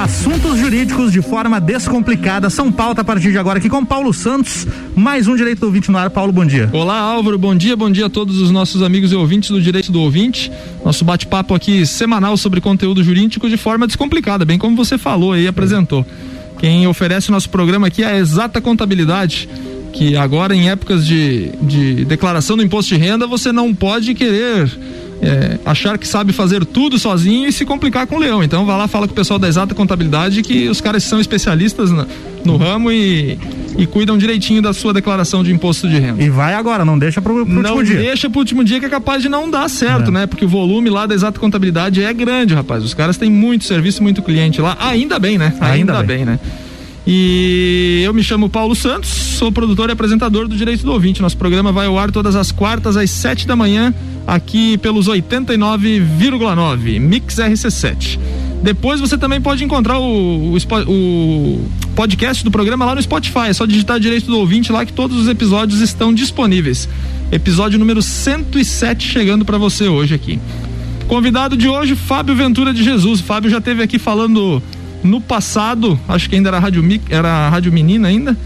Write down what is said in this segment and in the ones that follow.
Assuntos jurídicos de forma descomplicada. São pauta a partir de agora aqui com Paulo Santos. Mais um Direito do Ouvinte no ar. Paulo, bom dia. Olá, Álvaro. Bom dia. Bom dia a todos os nossos amigos e ouvintes do Direito do Ouvinte. Nosso bate-papo aqui semanal sobre conteúdo jurídico de forma descomplicada, bem como você falou aí, apresentou. Quem oferece o nosso programa aqui é a Exata Contabilidade que agora em épocas de, de declaração do imposto de renda você não pode querer é, achar que sabe fazer tudo sozinho e se complicar com o leão. Então vá lá, fala com o pessoal da exata contabilidade que os caras são especialistas no, no ramo e, e cuidam direitinho da sua declaração de imposto de renda. E vai agora, não deixa pro, pro não último dia. Não deixa pro último dia que é capaz de não dar certo, é. né? Porque o volume lá da exata contabilidade é grande, rapaz. Os caras têm muito serviço, muito cliente lá. Ainda bem, né? Ainda, Ainda bem. bem, né? E eu me chamo Paulo Santos, sou produtor e apresentador do Direito do Ouvinte. Nosso programa vai ao ar todas as quartas às sete da manhã, aqui pelos 89,9 Mix RC7. Depois você também pode encontrar o, o, o, podcast do programa lá no Spotify. É só digitar Direito do Ouvinte lá que todos os episódios estão disponíveis. Episódio número 107 chegando para você hoje aqui. Convidado de hoje, Fábio Ventura de Jesus. Fábio já teve aqui falando no passado, acho que ainda era Rádio, era Rádio Menina ainda,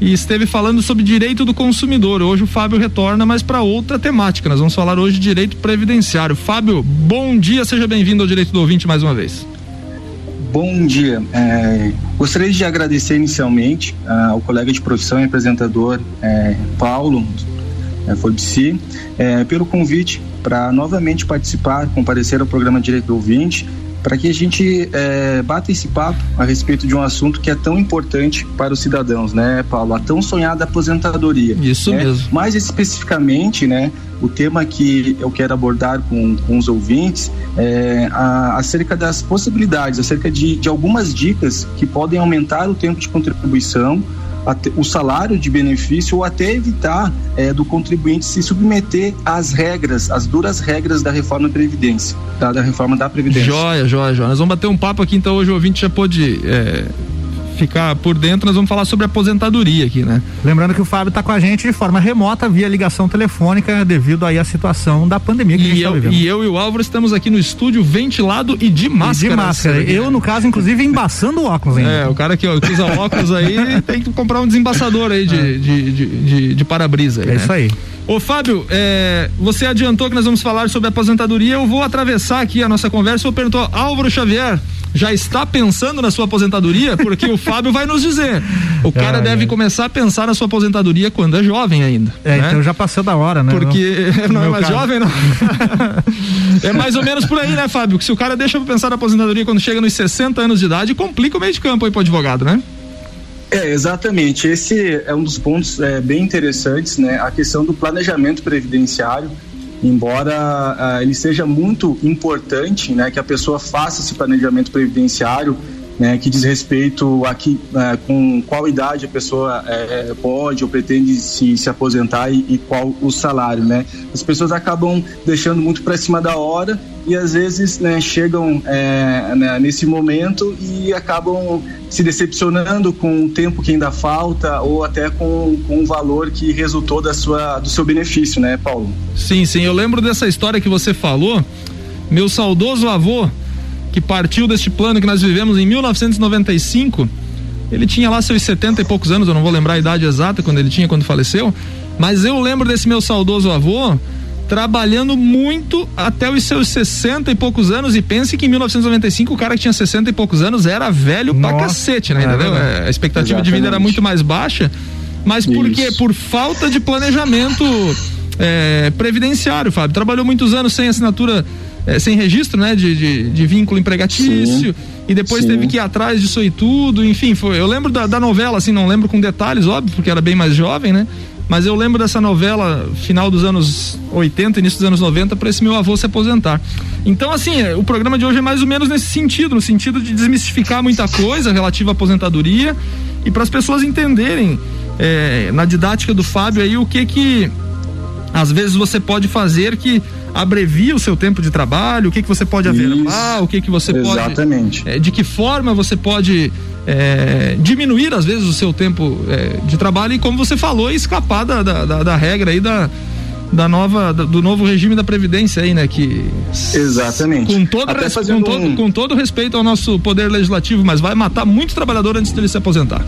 e esteve falando sobre direito do consumidor. Hoje o Fábio retorna, mas para outra temática. Nós vamos falar hoje de direito previdenciário. Fábio, bom dia, seja bem-vindo ao Direito do Ouvinte mais uma vez. Bom dia. É, gostaria de agradecer inicialmente uh, ao colega de profissão e apresentador é, Paulo é, é, pelo convite para novamente participar, comparecer ao programa Direito do Ouvinte para que a gente é, bata esse papo a respeito de um assunto que é tão importante para os cidadãos, né, Paulo? A tão sonhada aposentadoria. Isso né? mesmo. Mais especificamente, né, o tema que eu quero abordar com, com os ouvintes é a, acerca das possibilidades, acerca de, de algumas dicas que podem aumentar o tempo de contribuição o salário de benefício ou até evitar é, do contribuinte se submeter às regras, às duras regras da reforma da Previdência, da, da reforma da Previdência. Joia, joia, joia. Nós vamos bater um papo aqui, então hoje o ouvinte já pôde é, ficar por dentro, nós vamos falar sobre aposentadoria aqui, né? Lembrando que o Fábio está com a gente de forma remota, via ligação telefônica, devido aí à situação da pandemia que e a gente tá eu, vivendo. E eu e o Álvaro estamos aqui no estúdio ventilado e de máscara. E de máscara. Eu, no caso, inclusive, embaçando o óculos ainda. É, o cara que, ó, que usa óculos aí tem que comprar um desembaçador aí de, é. de, de, de, de para-brisa. É né? isso aí. Ô Fábio, é, você adiantou que nós vamos falar sobre aposentadoria. Eu vou atravessar aqui a nossa conversa. Eu perguntou, Álvaro Xavier, já está pensando na sua aposentadoria? Porque o Fábio vai nos dizer. O cara deve começar a pensar na sua aposentadoria quando é jovem ainda. É, né? então já passou da hora, né? Porque no, não é mais caso. jovem, não. é mais ou menos por aí, né, Fábio? Que se o cara deixa pra pensar na aposentadoria quando chega nos 60 anos de idade, complica o meio de campo aí pro advogado, né? É, exatamente. Esse é um dos pontos é, bem interessantes, né? A questão do planejamento previdenciário embora uh, ele seja muito importante, né, que a pessoa faça esse planejamento previdenciário, né, que diz respeito a que, com qual idade a pessoa uh, pode ou pretende se, se aposentar e, e, qual o salário, né? As pessoas acabam deixando muito para cima da hora e às vezes né, chegam é, né, nesse momento e acabam se decepcionando com o tempo que ainda falta ou até com, com o valor que resultou da sua, do seu benefício, né, Paulo? Sim, sim. Eu lembro dessa história que você falou. Meu saudoso avô, que partiu deste plano que nós vivemos em 1995, ele tinha lá seus 70 e poucos anos, eu não vou lembrar a idade exata quando ele tinha quando faleceu, mas eu lembro desse meu saudoso avô trabalhando muito até os seus 60 e poucos anos. E pense que em 1995 o cara que tinha 60 e poucos anos era velho Nossa, pra cacete, né? É, entendeu? É, a expectativa Exatamente. de vida era muito mais baixa. Mas por Isso. quê? Por falta de planejamento é, previdenciário, Fábio. Trabalhou muitos anos sem assinatura, é, sem registro, né? De, de, de vínculo empregatício. Sim. E depois Sim. teve que ir atrás disso aí tudo. Enfim, foi. Eu lembro da, da novela, assim, não lembro com detalhes, óbvio, porque era bem mais jovem, né? Mas eu lembro dessa novela, final dos anos 80, início dos anos 90, para esse meu avô se aposentar. Então, assim, é, o programa de hoje é mais ou menos nesse sentido, no sentido de desmistificar muita coisa relativa à aposentadoria e para as pessoas entenderem é, na didática do Fábio aí o que que às vezes você pode fazer que abrevia o seu tempo de trabalho, o que que você pode averbar, o que que você Exatamente. pode, é, de que forma você pode é, diminuir às vezes o seu tempo é, de trabalho e como você falou escapar da, da, da, da regra aí da da nova do novo regime da previdência aí, né, que Exatamente. Com todo, res, com, todo um... com todo respeito ao nosso poder legislativo, mas vai matar muito trabalhador antes dele se aposentar.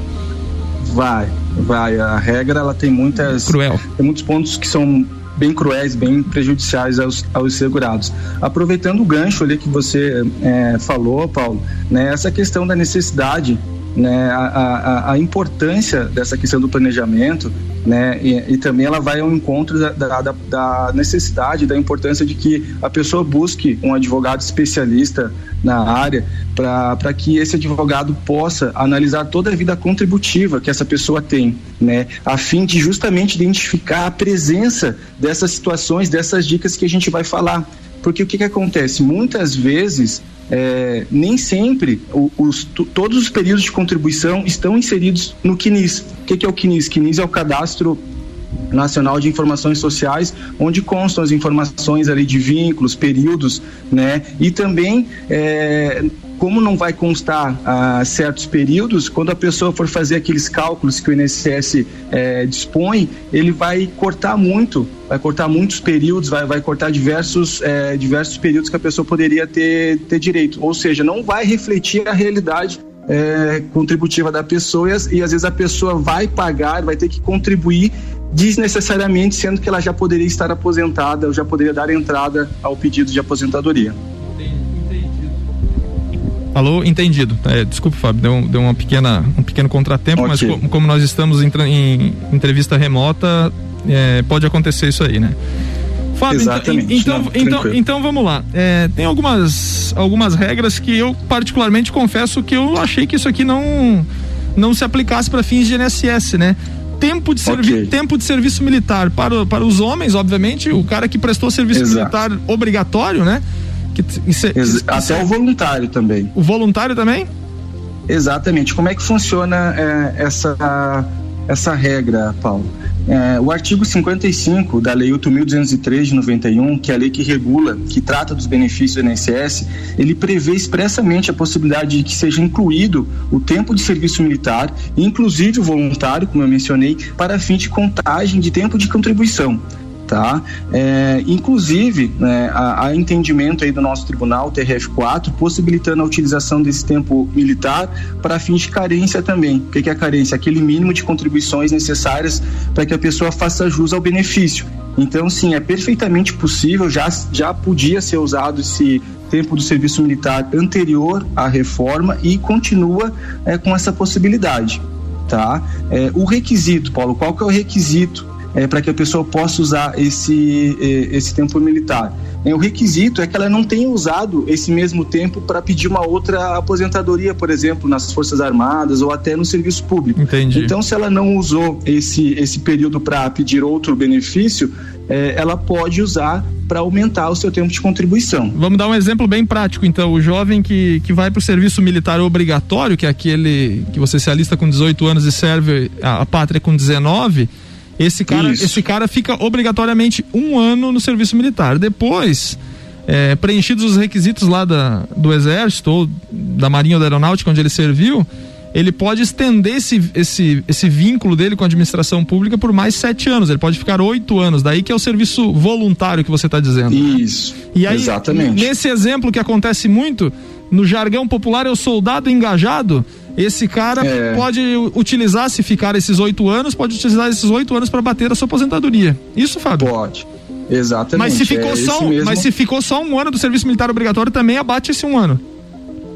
Vai, vai. A regra ela tem muitas cruel. Tem muitos pontos que são bem cruéis, bem prejudiciais aos, aos segurados. Aproveitando o gancho ali que você é, falou, Paulo, né, essa questão da necessidade né, a, a, a, importância dessa questão do planejamento, né, e, e também ela vai ao encontro da, da, da, necessidade, da importância de que a pessoa busque um advogado especialista na área para que esse advogado possa analisar toda a vida contributiva que essa pessoa tem, né, a fim de justamente identificar a presença dessas situações, dessas dicas que a gente vai falar. Porque o que, que acontece? Muitas vezes é, nem sempre os, todos os períodos de contribuição estão inseridos no CNIS. O que, é o CNIS? CNIS é o cadastro Nacional de Informações Sociais, onde constam as informações ali de vínculos, períodos, né? E também é, como não vai constar ah, certos períodos, quando a pessoa for fazer aqueles cálculos que o INSS eh, dispõe, ele vai cortar muito, vai cortar muitos períodos, vai, vai cortar diversos, eh, diversos períodos que a pessoa poderia ter, ter direito. Ou seja, não vai refletir a realidade é, contributiva da pessoa e, às vezes a pessoa vai pagar, vai ter que contribuir desnecessariamente, sendo que ela já poderia estar aposentada ou já poderia dar entrada ao pedido de aposentadoria. Alô, entendido. É, desculpe, Fábio, deu, deu uma pequena, um pequeno contratempo, okay. mas co como nós estamos em, em entrevista remota, é, pode acontecer isso aí, né? Fábio, então, Exatamente. então, Não, então, então vamos lá. É, tem algumas, algumas regras que eu particularmente confesso que eu achei que isso aqui não, não se aplicasse para fins de INSS, né? Tempo de, servi okay. tempo de serviço militar para, para os homens, obviamente, o cara que prestou serviço Exato. militar obrigatório, né? Que, isso, é, isso, Até o voluntário também. O voluntário também? Exatamente. Como é que funciona é, essa, essa regra, Paulo? É, o artigo 55 da Lei 8.203 de 91, que é a lei que regula, que trata dos benefícios do INSS, ele prevê expressamente a possibilidade de que seja incluído o tempo de serviço militar, inclusive o voluntário, como eu mencionei, para fim de contagem de tempo de contribuição tá? É, inclusive, né, há, entendimento aí do nosso tribunal, TRF4, possibilitando a utilização desse tempo militar para fins de carência também. O que é a carência? Aquele mínimo de contribuições necessárias para que a pessoa faça jus ao benefício. Então, sim, é perfeitamente possível, já, já podia ser usado esse tempo do serviço militar anterior à reforma e continua é, com essa possibilidade. Tá? É, o requisito, Paulo, qual que é o requisito é, para que a pessoa possa usar esse, é, esse tempo militar. É, o requisito é que ela não tenha usado esse mesmo tempo para pedir uma outra aposentadoria, por exemplo, nas Forças Armadas ou até no serviço público. Entendi. Então, se ela não usou esse, esse período para pedir outro benefício, é, ela pode usar para aumentar o seu tempo de contribuição. Vamos dar um exemplo bem prático, então. O jovem que, que vai para o serviço militar obrigatório, que é aquele que você se alista com 18 anos e serve a, a pátria com 19 esse cara, esse cara fica obrigatoriamente um ano no serviço militar. Depois, é, preenchidos os requisitos lá da, do Exército ou da Marinha ou da Aeronáutica, onde ele serviu, ele pode estender esse, esse, esse vínculo dele com a administração pública por mais sete anos. Ele pode ficar oito anos. Daí que é o serviço voluntário que você está dizendo. Isso. E aí, exatamente. nesse exemplo que acontece muito, no jargão popular é o soldado engajado. Esse cara é. pode utilizar, se ficar esses oito anos, pode utilizar esses oito anos para bater a sua aposentadoria. Isso, Fábio? Pode. Exatamente. Mas se ficou, é só, um, mas se ficou só um ano do serviço militar obrigatório, também abate esse um ano.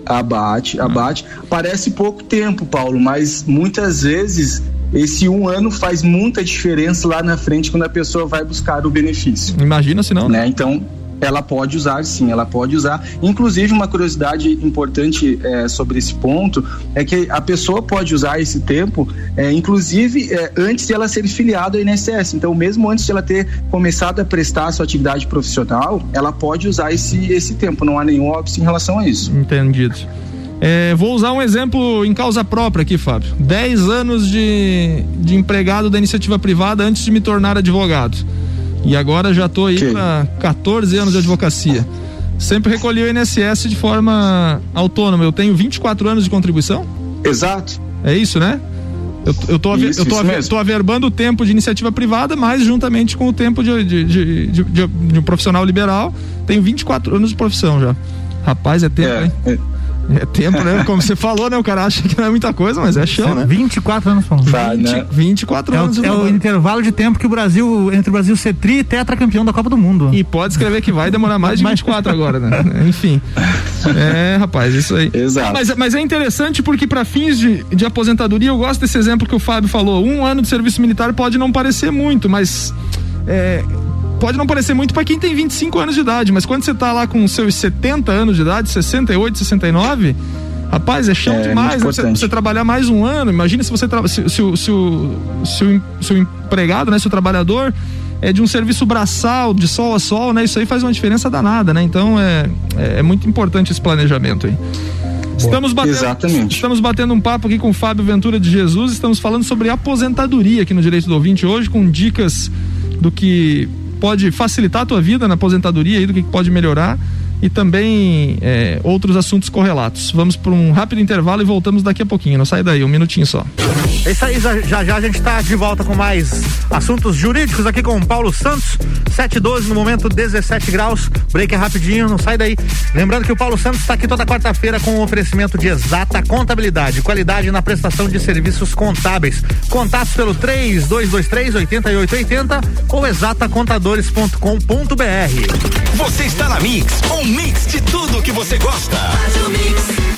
Abate, abate. Parece pouco tempo, Paulo, mas muitas vezes esse um ano faz muita diferença lá na frente quando a pessoa vai buscar o benefício. Imagina se não. Né? Então, ela pode usar, sim, ela pode usar. Inclusive, uma curiosidade importante é, sobre esse ponto é que a pessoa pode usar esse tempo, é, inclusive é, antes de ela ser filiada ao INSS. Então, mesmo antes de ela ter começado a prestar a sua atividade profissional, ela pode usar esse, esse tempo. Não há nenhum óbice em relação a isso. Entendido. É, vou usar um exemplo em causa própria aqui, Fábio. 10 anos de, de empregado da iniciativa privada antes de me tornar advogado. E agora já estou aí okay. para 14 anos de advocacia. Sempre recolhi o INSS de forma autônoma. Eu tenho 24 anos de contribuição? Exato. É isso, né? Eu, eu, tô, isso, eu tô, tô, averbando o tempo de iniciativa privada, mas juntamente com o tempo de, de, de, de, de um profissional liberal, tenho 24 anos de profissão já. Rapaz, é tempo, é, hein? É. É tempo, né? Como você falou, né? O cara acha que não é muita coisa, mas é chão, né? 24 anos falando. 20, né? 24 é anos. O, é o intervalo de tempo que o Brasil, entre o Brasil ser tri e tetracampeão da Copa do Mundo. E pode escrever que vai demorar mais de 24 agora, né? Enfim. É, rapaz, isso aí. Exato. Mas, mas é interessante porque para fins de, de aposentadoria, eu gosto desse exemplo que o Fábio falou. Um ano de serviço militar pode não parecer muito, mas é, pode não parecer muito para quem tem 25 anos de idade, mas quando você tá lá com seus 70 anos de idade, 68, 69, rapaz, é chão é, demais, né? você, você, trabalhar mais um ano. Imagina se você se, se, se, o, se, o, se o empregado, né, se o trabalhador é de um serviço braçal, de sol a sol, né? Isso aí faz uma diferença danada, né? Então é, é, é muito importante esse planejamento aí. Estamos batendo, Exatamente. estamos batendo um papo aqui com o Fábio Ventura de Jesus, estamos falando sobre aposentadoria aqui no Direito do Ouvinte hoje, com dicas do que pode facilitar a tua vida na aposentadoria e do que pode melhorar e também é, outros assuntos correlatos. Vamos para um rápido intervalo e voltamos daqui a pouquinho. Não sai daí, um minutinho só. É isso aí, já já a gente está de volta com mais assuntos jurídicos aqui com o Paulo Santos, 712 no momento 17 graus. Break é rapidinho, não sai daí. Lembrando que o Paulo Santos está aqui toda quarta-feira com o um oferecimento de exata contabilidade, qualidade na prestação de serviços contábeis. Contatos pelo 3223 8880 ou exatacontadores.com.br. Você está na Mix, um mix de tudo que você gosta.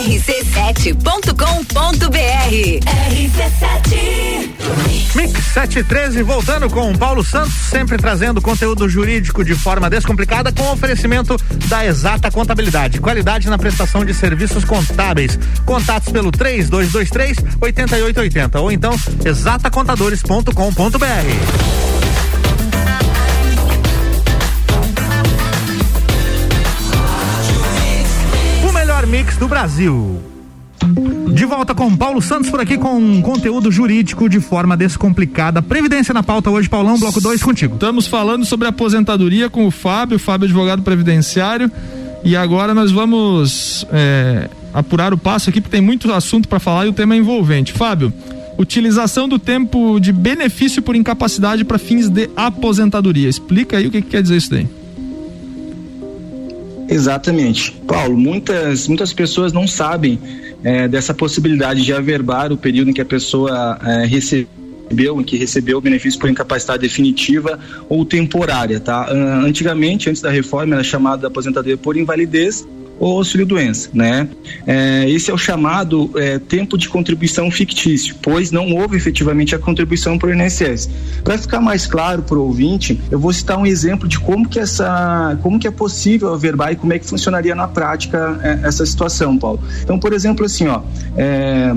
rc7.com.br RC7 Mix 713 voltando com Paulo Santos, sempre trazendo conteúdo jurídico de forma descomplicada com oferecimento da Exata Contabilidade, qualidade na prestação de serviços contábeis. Contatos pelo 3223 8880 ou então exatacontadores.com.br. do Brasil. De volta com Paulo Santos por aqui com conteúdo jurídico de forma descomplicada. Previdência na pauta hoje, Paulão, bloco 2 contigo. Estamos falando sobre aposentadoria com o Fábio, Fábio advogado previdenciário. E agora nós vamos é, apurar o passo aqui, porque tem muito assunto para falar e o tema é envolvente. Fábio, utilização do tempo de benefício por incapacidade para fins de aposentadoria. Explica aí o que, que quer dizer isso daí. Exatamente. Paulo, muitas, muitas pessoas não sabem é, dessa possibilidade de averbar o período em que a pessoa é, recebeu, em que recebeu o benefício por incapacidade definitiva ou temporária, tá? Antigamente, antes da reforma, era chamada aposentadoria por invalidez ou auxílio-doença, né? É, esse é o chamado é, tempo de contribuição fictício, pois não houve efetivamente a contribuição para o INSS. Para ficar mais claro para o ouvinte, eu vou citar um exemplo de como que essa, como que é possível averbar e como é que funcionaria na prática é, essa situação, Paulo. Então, por exemplo, assim, ó, é,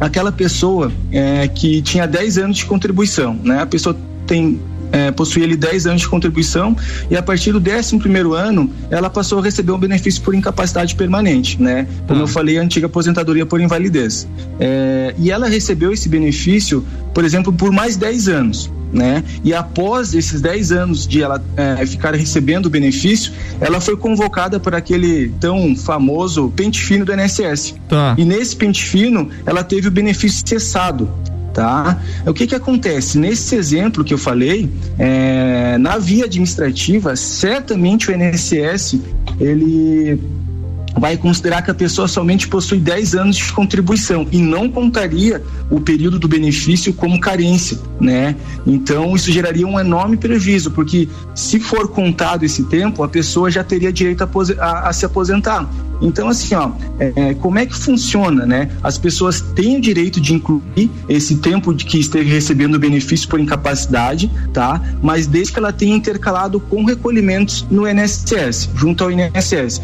aquela pessoa é, que tinha 10 anos de contribuição, né? A pessoa tem é, possuía ali 10 anos de contribuição e a partir do 11 primeiro ano ela passou a receber um benefício por incapacidade permanente, né? Como ah. eu falei, a antiga aposentadoria por invalidez. É, e ela recebeu esse benefício, por exemplo, por mais 10 anos. Né? E após esses 10 anos de ela é, ficar recebendo o benefício, ela foi convocada por aquele tão famoso pente fino do INSS. Tá. E nesse pente fino, ela teve o benefício cessado tá? O que que acontece? Nesse exemplo que eu falei, é, na via administrativa, certamente o INSS, ele vai considerar que a pessoa somente possui 10 anos de contribuição e não contaria o período do benefício como carência, né? Então isso geraria um enorme prejuízo, porque se for contado esse tempo, a pessoa já teria direito a, a, a se aposentar. Então, assim, ó, é, é, como é que funciona, né? As pessoas têm o direito de incluir esse tempo de que esteve recebendo benefício por incapacidade, tá? Mas desde que ela tenha intercalado com recolhimentos no INSS, junto ao INSS.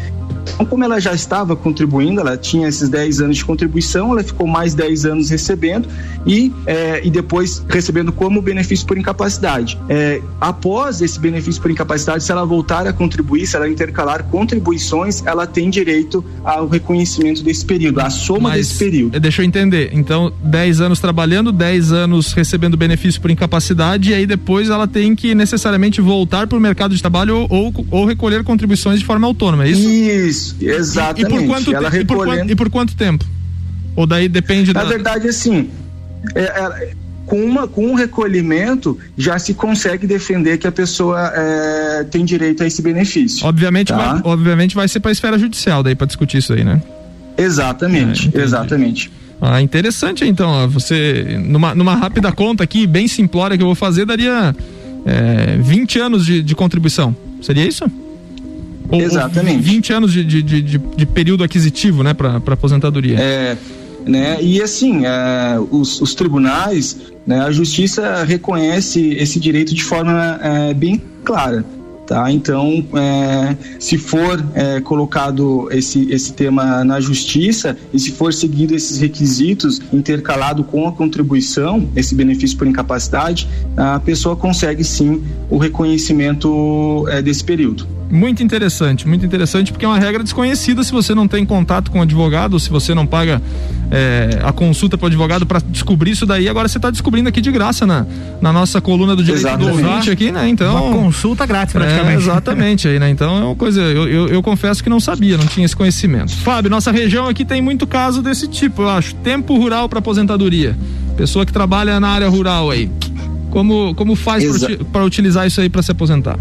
Então, como ela já estava contribuindo, ela tinha esses 10 anos de contribuição, ela ficou mais 10 anos recebendo e, é, e depois recebendo como benefício por incapacidade. É, após esse benefício por incapacidade, se ela voltar a contribuir, se ela intercalar contribuições, ela tem direito ao reconhecimento desse período, a soma Mas, desse período. Deixa eu entender. Então, 10 anos trabalhando, 10 anos recebendo benefício por incapacidade, e aí depois ela tem que necessariamente voltar para o mercado de trabalho ou, ou, ou, recolher contribuições de forma autônoma, é isso? Isso, exatamente. E, por, quanto, ela recolhendo... e, por quanto, e por quanto tempo? Ou daí depende Na da... verdade, assim, é, é, com, uma, com um recolhimento já se consegue defender que a pessoa é, tem direito a esse benefício. Obviamente, tá? vai, obviamente vai ser para a esfera judicial daí para discutir isso aí, né? Exatamente, é, exatamente. Ah, interessante então. Você, numa, numa rápida conta aqui, bem simplória que eu vou fazer, daria é, 20 anos de, de contribuição. Seria isso? Exatamente. Ou 20 anos de, de, de, de período aquisitivo, né, para aposentadoria. É, né, e assim, é, os, os tribunais, né, a justiça reconhece esse direito de forma é, bem clara. Tá? Então, é, se for é, colocado esse, esse tema na justiça e se for seguido esses requisitos intercalado com a contribuição, esse benefício por incapacidade, a pessoa consegue sim o reconhecimento é, desse período. Muito interessante, muito interessante, porque é uma regra desconhecida se você não tem contato com o advogado, se você não paga é, a consulta para o advogado para descobrir isso daí. Agora você está descobrindo aqui de graça na, na nossa coluna do direito Exatamente. do ouvinte aqui, né? Então. Uma consulta grátis, praticamente. É, exatamente aí, né? Então é uma coisa, eu, eu, eu, confesso que não sabia, não tinha esse conhecimento. Fábio, nossa região aqui tem muito caso desse tipo, eu acho. Tempo rural para aposentadoria. Pessoa que trabalha na área rural aí. Como, como faz para utilizar isso aí para se aposentar?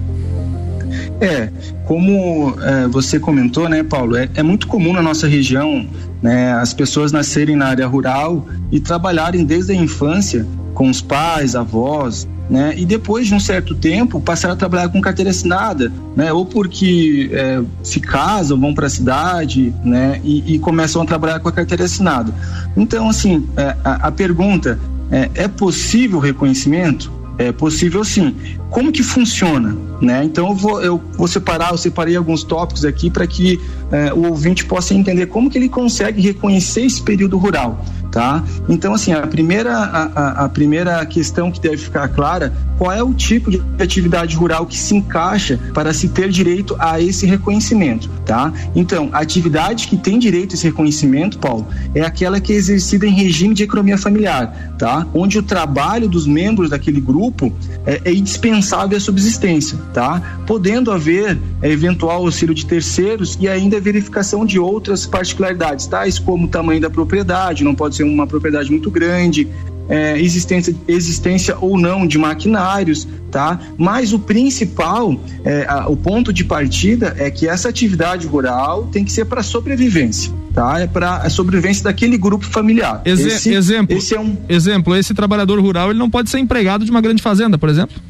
É, como é, você comentou, né, Paulo, é, é, muito comum na nossa região né, as pessoas nascerem na área rural e trabalharem desde a infância com os pais, avós, né, e depois de um certo tempo passar a trabalhar com carteira assinada, né, ou porque é, se casam, vão para a cidade, né, e, e, começam a trabalhar com a carteira assinada. Então, assim, é, a, a pergunta é, é possível reconhecimento? É possível sim. Como que funciona? Né? Então eu vou, eu vou separar, eu separei alguns tópicos aqui para que é, o ouvinte possa entender como que ele consegue reconhecer esse período rural tá? Então, assim, a primeira, a, a, primeira questão que deve ficar clara, qual é o tipo de atividade rural que se encaixa para se ter direito a esse reconhecimento, tá? Então, a atividade que tem direito a esse reconhecimento, Paulo, é aquela que é exercida em regime de economia familiar, tá? Onde o trabalho dos membros daquele grupo é, é indispensável à subsistência, tá? Podendo haver é, eventual auxílio de terceiros e ainda verificação de outras particularidades, tais como o tamanho da propriedade, não pode ser ser uma propriedade muito grande, é, existência, existência ou não de maquinários, tá? Mas o principal, é, a, o ponto de partida é que essa atividade rural tem que ser para sobrevivência, tá? É para a sobrevivência daquele grupo familiar. Exe esse, exemplo, esse é um exemplo. Esse trabalhador rural ele não pode ser empregado de uma grande fazenda, por exemplo.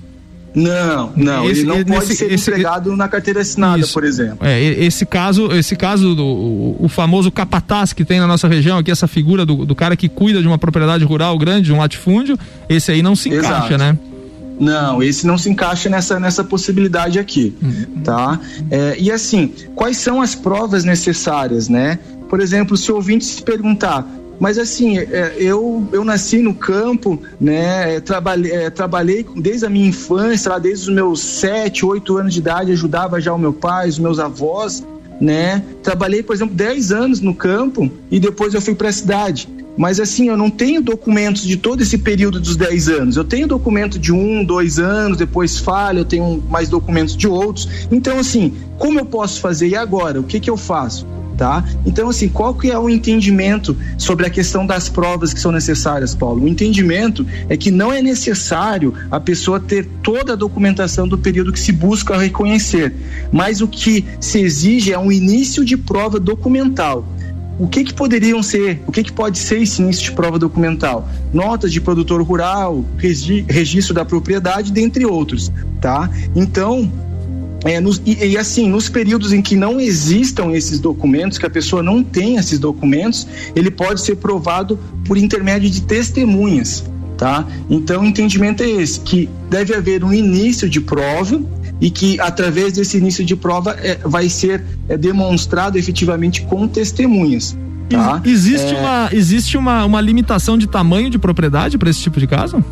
Não, não, esse, ele não pode esse, ser esse, empregado na carteira assinada, isso, por exemplo. É, esse caso, esse caso do o, famoso capataz que tem na nossa região aqui, essa figura do, do cara que cuida de uma propriedade rural grande, de um latifúndio, esse aí não se encaixa, Exato. né? Não, esse não se encaixa nessa, nessa possibilidade aqui, uhum. tá? É, e assim, quais são as provas necessárias, né? Por exemplo, se o ouvinte se perguntar, mas assim, é, eu, eu nasci no campo, né? É, trabalhei, é, trabalhei desde a minha infância, desde os meus sete, oito anos de idade, ajudava já o meu pai, os meus avós, né? Trabalhei, por exemplo, 10 anos no campo e depois eu fui para a cidade. Mas assim, eu não tenho documentos de todo esse período dos 10 anos. Eu tenho documento de um, dois anos, depois falha, eu tenho mais documentos de outros. Então, assim, como eu posso fazer? E agora? O que, que eu faço? Tá? Então, assim, qual que é o entendimento sobre a questão das provas que são necessárias, Paulo? O entendimento é que não é necessário a pessoa ter toda a documentação do período que se busca reconhecer, mas o que se exige é um início de prova documental o que que poderiam ser, o que que pode ser esse início de prova documental? Notas de produtor rural, registro da propriedade, dentre outros, tá? Então, é, nos, e, e, assim, nos períodos em que não existam esses documentos, que a pessoa não tem esses documentos, ele pode ser provado por intermédio de testemunhas, tá? Então, o entendimento é esse, que deve haver um início de prova e que através desse início de prova é, vai ser é, demonstrado efetivamente com testemunhas. Tá? Existe, é... uma, existe uma, uma limitação de tamanho de propriedade para esse tipo de caso?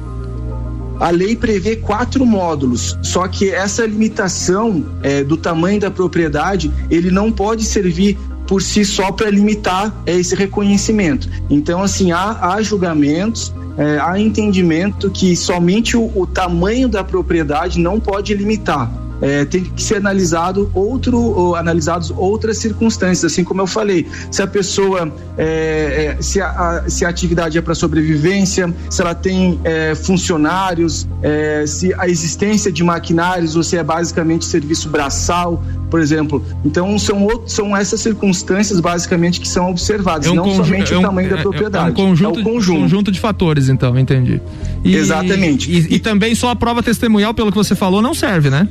A lei prevê quatro módulos, só que essa limitação é, do tamanho da propriedade, ele não pode servir por si só para limitar é, esse reconhecimento. Então, assim, há, há julgamentos, é, há entendimento que somente o, o tamanho da propriedade não pode limitar é, tem que ser analisado outro, ou, analisados outras circunstâncias, assim como eu falei, se a pessoa, é, é, se, a, se a atividade é para sobrevivência, se ela tem é, funcionários, é, se a existência de maquinários ou se é basicamente serviço braçal, por exemplo. Então são, são essas circunstâncias basicamente que são observadas, é um não somente o tamanho da propriedade. É um conjunto, conjunto. conjunto de fatores, então, entendi. E, Exatamente. E, e, e também só a prova testemunhal, pelo que você falou, não serve, né?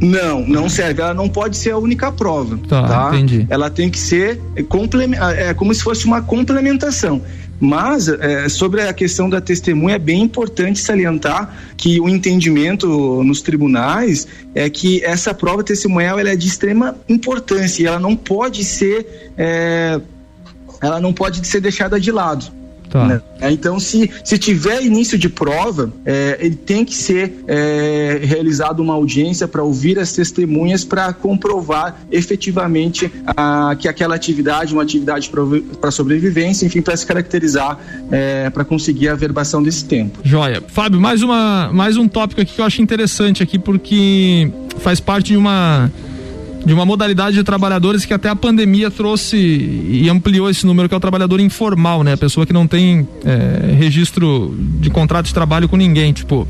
Não, não serve. Ela não pode ser a única prova. Tá, tá? entendi. Ela tem que ser é como se fosse uma complementação. Mas é, sobre a questão da testemunha é bem importante salientar que o entendimento nos tribunais é que essa prova testemunhal ela é de extrema importância e ela não pode ser é, ela não pode ser deixada de lado. Tá. Né? Então, se, se tiver início de prova, é, ele tem que ser é, realizado uma audiência para ouvir as testemunhas para comprovar efetivamente a, que aquela atividade, uma atividade para sobrevivência, enfim, para se caracterizar, é, para conseguir a verbação desse tempo. Joia. Fábio, mais, uma, mais um tópico aqui que eu acho interessante aqui, porque faz parte de uma de uma modalidade de trabalhadores que até a pandemia trouxe e ampliou esse número, que é o trabalhador informal, né? A pessoa que não tem é, registro de contrato de trabalho com ninguém, tipo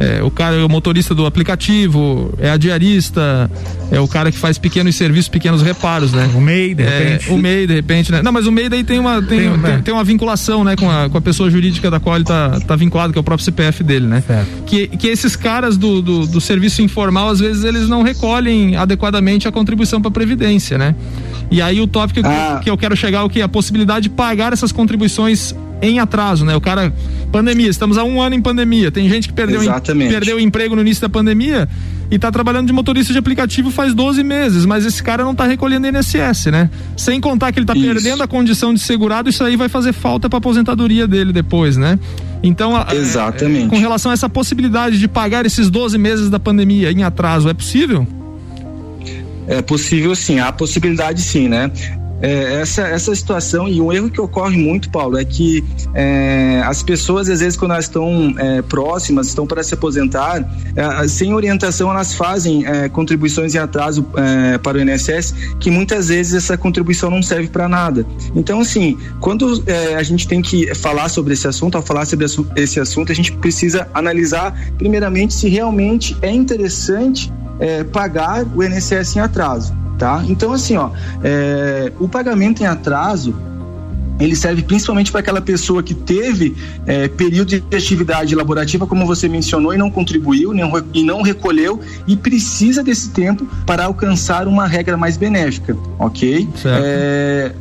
é, o cara é o motorista do aplicativo, é a diarista, é o cara que faz pequenos serviços, pequenos reparos, né? O MEI, de é, repente. o MEI, de repente, né? Não, mas o MEI daí tem uma, tem, tem, tem, tem uma vinculação, né, com a, com a pessoa jurídica da qual ele tá, tá vinculado, que é o próprio CPF dele, né? Certo. Que, que esses caras do, do, do serviço informal, às vezes, eles não recolhem adequadamente a contribuição para a Previdência, né? E aí o tópico ah. que, que eu quero chegar é o que? A possibilidade de pagar essas contribuições em atraso, né? O cara, pandemia, estamos há um ano em pandemia. Tem gente que perdeu, em, perdeu o emprego no início da pandemia e está trabalhando de motorista de aplicativo faz 12 meses, mas esse cara não está recolhendo INSS, né? Sem contar que ele está perdendo a condição de segurado, isso aí vai fazer falta para aposentadoria dele depois, né? Então, Exatamente. É, com relação a essa possibilidade de pagar esses 12 meses da pandemia em atraso, é possível? É possível sim, há possibilidade sim, né? É, essa, essa situação e um erro que ocorre muito, Paulo, é que é, as pessoas, às vezes, quando elas estão é, próximas, estão para se aposentar, é, sem orientação, elas fazem é, contribuições em atraso é, para o INSS, que muitas vezes essa contribuição não serve para nada. Então, assim, quando a gente tem que falar sobre esse assunto, ao falar sobre esse assunto, a gente precisa analisar, primeiramente, se realmente é interessante pagar o INSS em atraso tá? Então, assim, ó, é, o pagamento em atraso ele serve principalmente para aquela pessoa que teve é, período de atividade laborativa, como você mencionou, e não contribuiu nem, e não recolheu e precisa desse tempo para alcançar uma regra mais benéfica, ok? Certo. É,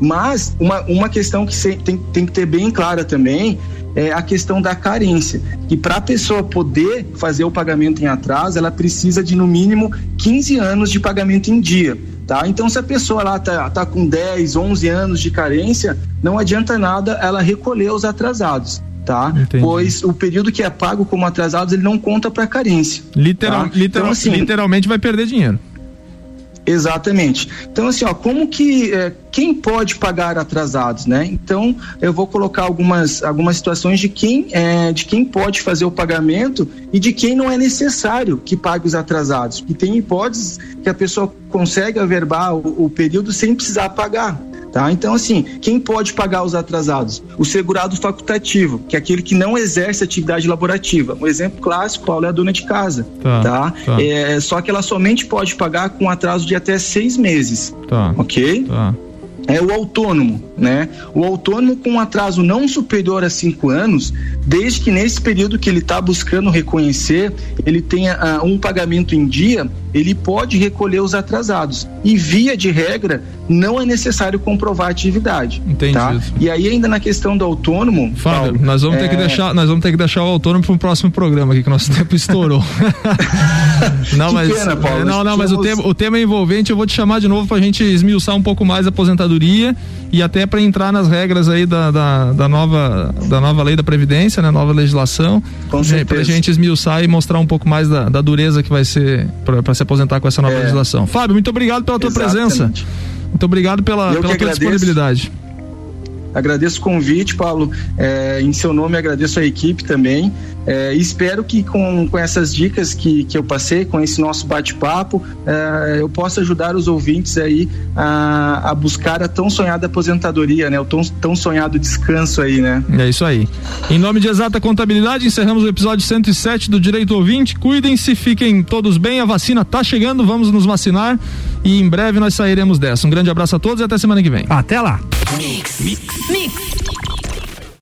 mas uma, uma questão que tem, tem que ter bem clara também é a questão da carência, que para a pessoa poder fazer o pagamento em atraso, ela precisa de no mínimo 15 anos de pagamento em dia. Tá? Então, se a pessoa lá tá, tá com 10, 11 anos de carência, não adianta nada ela recolher os atrasados. Tá? Pois o período que é pago como atrasados ele não conta para carência. Literal, tá? literal, então, assim, literalmente vai perder dinheiro. Exatamente. Então, assim, ó, como que é, quem pode pagar atrasados, né? Então, eu vou colocar algumas, algumas situações de quem, é, de quem pode fazer o pagamento e de quem não é necessário que pague os atrasados. E tem hipóteses que a pessoa consegue averbar o, o período sem precisar pagar. Tá? Então, assim, quem pode pagar os atrasados? O segurado facultativo, que é aquele que não exerce atividade laborativa. Um exemplo clássico, Paulo, é a dona de casa. Tá, tá? tá. É, só que ela somente pode pagar com atraso de até seis meses. Tá. Ok? Tá é o autônomo, né? O autônomo com um atraso não superior a cinco anos, desde que nesse período que ele está buscando reconhecer, ele tenha uh, um pagamento em dia, ele pode recolher os atrasados. E via de regra, não é necessário comprovar a atividade. Entendi. Tá? E aí ainda na questão do autônomo, Fábio, Paulo, nós vamos é... ter que é, deixar, nós vamos ter que deixar o autônomo para um próximo programa aqui que nosso tempo estourou. não, mas pena, Paulo, não, não, mas o tema, o tema é envolvente, eu vou te chamar de novo para a gente esmiuçar um pouco mais a aposentadoria e até para entrar nas regras aí da, da, da, nova da nova lei da previdência, né, nova legislação, para a gente esmiuçar e mostrar um pouco mais da, da dureza que vai ser para se aposentar com essa nova é. legislação. Fábio, muito obrigado pela tua Exatamente. presença. Muito obrigado pela, pela tua disponibilidade. Agradeço o convite, Paulo. É, em seu nome, agradeço a equipe também. É, espero que com, com essas dicas que, que eu passei, com esse nosso bate-papo, é, eu possa ajudar os ouvintes aí a, a buscar a tão sonhada aposentadoria, né? O tão, tão sonhado descanso aí, né? É isso aí. Em nome de Exata Contabilidade, encerramos o episódio 107 do Direito Ouvinte. Cuidem-se, fiquem todos bem. A vacina está chegando, vamos nos vacinar e em breve nós sairemos dessa. Um grande abraço a todos e até semana que vem. Até lá. Mix. Mix. Mix.